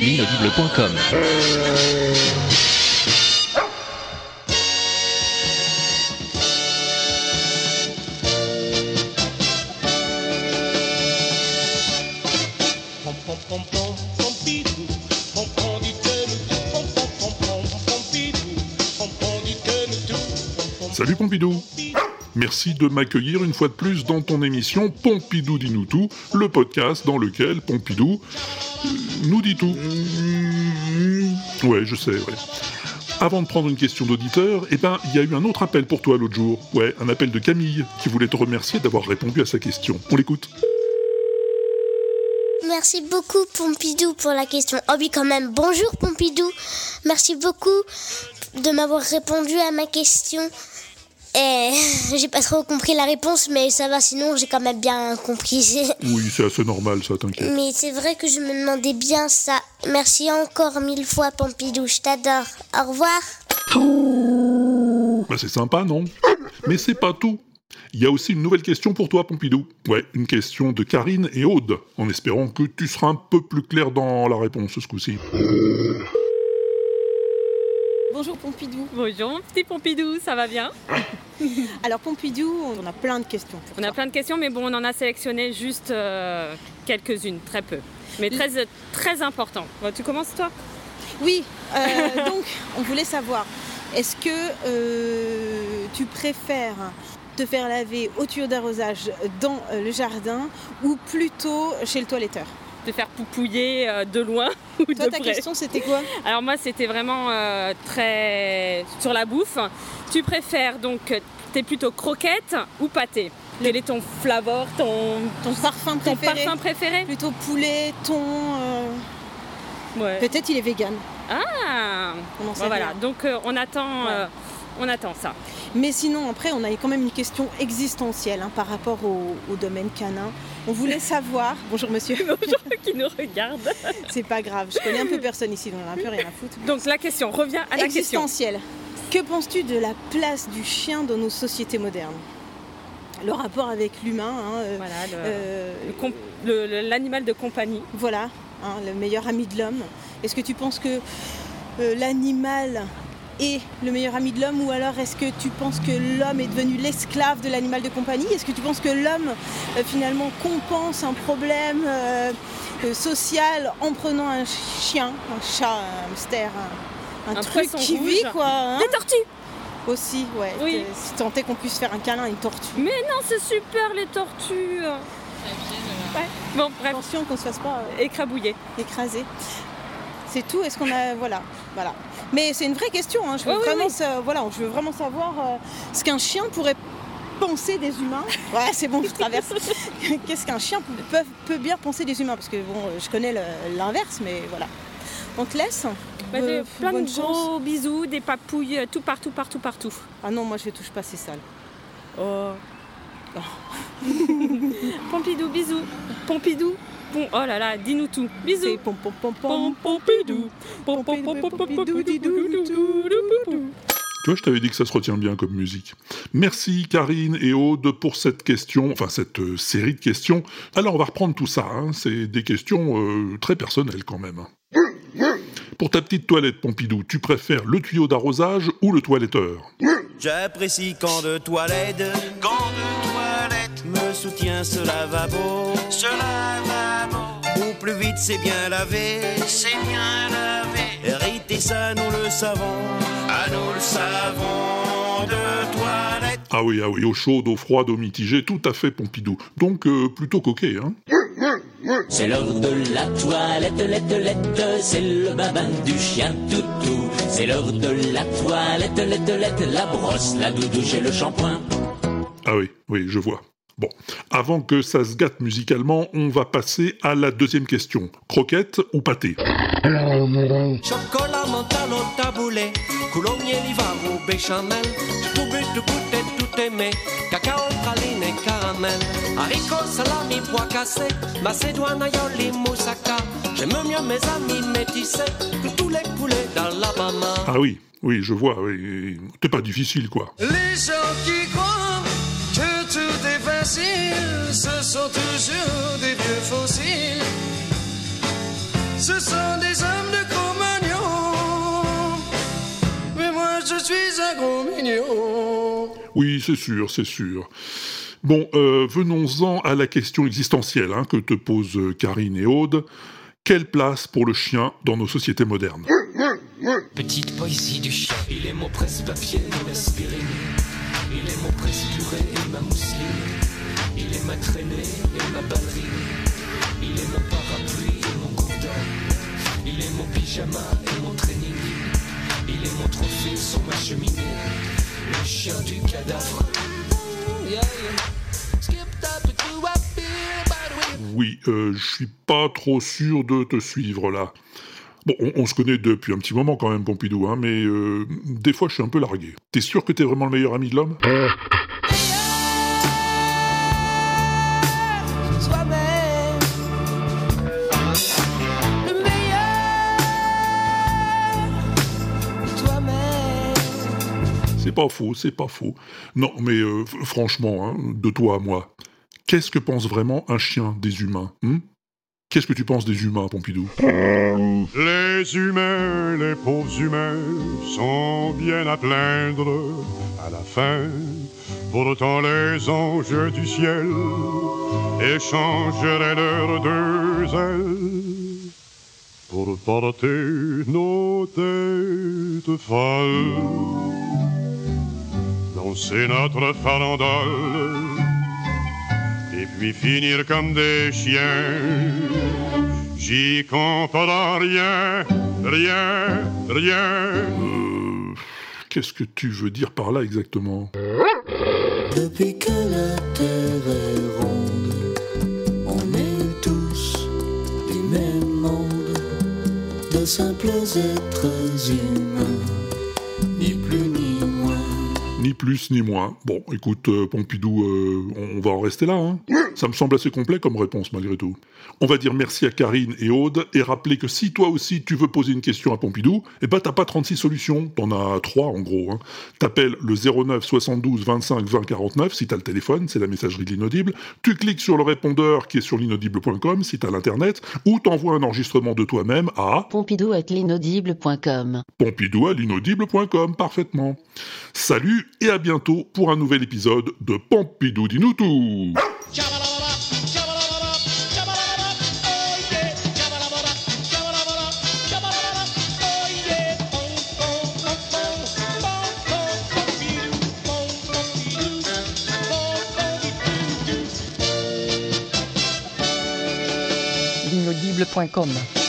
L'inaudible.com Salut Pompidou Merci de m'accueillir une fois de plus dans ton émission Pompidou dit nous tout, le podcast dans lequel Pompidou euh, nous dit tout. Ouais, je sais, ouais. Avant de prendre une question d'auditeur, eh ben, il y a eu un autre appel pour toi l'autre jour. Ouais, un appel de Camille, qui voulait te remercier d'avoir répondu à sa question. On l'écoute. Merci beaucoup Pompidou pour la question. Oh oui quand même. Bonjour Pompidou. Merci beaucoup de m'avoir répondu à ma question. Et j'ai pas trop compris la réponse, mais ça va, sinon j'ai quand même bien compris. Oui, c'est assez normal, ça, t'inquiète. Mais c'est vrai que je me demandais bien ça. Merci encore mille fois, Pompidou, je t'adore. Au revoir. Bah, c'est sympa, non? Mais c'est pas tout. Il y a aussi une nouvelle question pour toi, Pompidou. Ouais, une question de Karine et Aude, en espérant que tu seras un peu plus clair dans la réponse ce coup-ci. Bonjour Pompidou. Bonjour mon petit Pompidou, ça va bien? Alors Pompidou, on a plein de questions. pour On a plein de questions, mais bon, on en a sélectionné juste euh, quelques-unes, très peu. Mais très, très important. Tu commences toi? Oui, euh, donc on voulait savoir, est-ce que euh, tu préfères te faire laver au tuyau d'arrosage dans le jardin ou plutôt chez le toiletteur? De faire poupouiller euh, de loin ou Toi de ta près. question c'était quoi? Alors moi, c'était vraiment euh, très sur la bouffe. Tu préfères donc, t'es plutôt croquette ou pâté? Quel est ton flavor, ton, Ton parfum ton préféré? parfum préféré? Plutôt poulet, thon, euh, Ouais. peut-être il est vegan. Ah. On en sait Bon, voilà, donc on attend, Ouais. On attend ça. Mais sinon, après, on a quand même une question existentielle hein, par rapport au, au domaine canin. On voulait savoir. Bonjour monsieur. qui nous regarde. C'est pas grave, je connais un peu personne ici, donc on a un peu rien à foutre. Donc la question, reviens à la question. Existentielle. Que penses-tu de la place du chien dans nos sociétés modernes? Le rapport avec l'humain, hein, euh, Voilà, euh, l'animal de compagnie. voilà, hein, le meilleur ami de l'homme. Est-ce que tu penses que euh, l'animal est le meilleur ami de l'homme ou alors est-ce que tu penses que l'homme est devenu l'esclave de l'animal de compagnie? Est-ce que tu penses que l'homme euh, finalement compense un problème euh, euh, social en prenant un chien, un chat, un hamster, un, un Un truc qui rouge. vit quoi hein? Des tortues Aussi, ouais. Oui. Si tant est qu'on puisse faire un câlin à une tortue. Mais non, c'est super les tortues Ouais. Bon, bref, Attention qu'on se fasse pas écrabouillé. écraser. C'est tout. Est-ce qu'on a voilà, voilà. Mais c'est une vraie question. hein. Je veux Oui, vraiment, oui. sa- voilà, je veux vraiment savoir euh, ce qu'un chien pourrait penser des humains. Ouais, c'est bon, je traverse. Qu'est-ce qu'un chien peut, bien penser des humains? Parce que bon, euh, je connais l'inverse, mais voilà. On te laisse. Bah, des- plein de chance. gros bisous, des papouilles, euh, tout partout, partout, partout. Ah non, moi je touche pas, c'est sale. Oh. Pompidou, bisous. Pompidou. Pom- oh là là, dis-nous tout. Bisous. pom pom pom Pom- pom. Pompidou. Pom- pom- pom- pom- pom- pom- pom- Tu vois, je t'avais dit que ça se retient bien comme musique. Merci Karine et Aude pour cette question, enfin cette euh, série de questions. Alors on va reprendre tout ça, hein. c'est des questions euh, très personnelles quand même. Pour ta petite toilette, Pompidou, tu préfères le tuyau d'arrosage ou le toiletteur? J'apprécie quand de toilette me soutient ce lavabo, ce lavabo. Ou plus vite c'est bien lavé, c'est bien lavé. Hériter ça nous le savons, ah nous le savons de toilette. Ah oui, ah oui, eau chaude, eau froide, eau mitigée, tout à fait Pompidou. Donc euh, plutôt coquet, hein C'est l'heure de la toilette, lette, lette, c'est le babin du chien toutou. C'est l'heure de la toilette, lette, lette, la brosse, la doudouche et le shampoing. Ah oui, oui, je vois. Bon, avant que ça se gâte musicalement, on va passer à la deuxième question. Croquette ou pâté? Chocolat mental au taboulé, coulommier livarou béchamel, tout but, tout goûter, tout aimer, cacao, praline et caramel, haricots, salami, pois cassé, macédoine, aioli, moussaka, j'aime mieux mes amis métissés que tous les poulets d'Alabama. Ah oui, oui, je vois, oui. T'es pas difficile, quoi. Les gens qui toujours des vieux fossiles. Ce sont des hommes de Cro-Magnon. Mais moi, je suis un gros mignon. Oui, c'est sûr, c'est sûr. Bon, euh, venons-en à la question existentielle hein, que te posent euh, Karine et Aude. Quelle place pour le chien dans nos sociétés modernes? Petite poésie du chien. Il est mon presse-papier et l'aspirine. Il est mon presse-purée et ma mousseline. Il est ma traînée ma ballerine. Il est mon parapluie et mon gourdin. Il est mon pyjama et mon training. Il est mon trophée sur ma cheminée. Le chien du cadavre. Yeah, yeah. Skip that to do a bit by the way. Oui, euh, je suis pas trop sûr de te suivre là. Bon, on, on se connaît depuis un petit moment quand même, Pompidou, hein, mais euh, des fois je suis un peu largué. T'es sûr que t'es vraiment le meilleur ami de l'homme? C'est pas faux, c'est pas faux. Non, mais euh, franchement, hein, de toi à moi, qu'est-ce que pense vraiment un chien des humains hein Qu'est-ce que tu penses des humains, Pompidou? Les humains, les pauvres humains, sont bien à plaindre à la fin. Pourtant les anges du ciel échangeraient leurs deux ailes pour porter nos têtes folles. Danser notre farandole et puis finir comme des chiens. J'y comprends rien, rien, rien. Euh, Qu'est-ce que tu veux dire par là exactement? Depuis que la terre est ronde, on est tous du même monde, de simples êtres humains, plus ni moins. Bon, écoute, euh, Pompidou, euh, on, va en rester là. Hein Ça me semble assez complet comme réponse malgré tout. On va dire merci à Karine et Aude et rappeler que si toi aussi tu veux poser une question à Pompidou, eh ben t'as pas 36 solutions, t'en as 3 en gros. Hein. T'appelles le 09 72 25 20 49 si t'as le téléphone, c'est la messagerie de l'inaudible. Tu cliques sur le répondeur qui est sur l'inaudible.com si t'as l'internet, ou t'envoies un enregistrement de toi-même à Pompidou at l'inaudible.com. Pompidou à l'inaudible.com, parfaitement. Salut et à bientôt pour un nouvel épisode de Pompidou dis-nous tout. l'inaudible.com.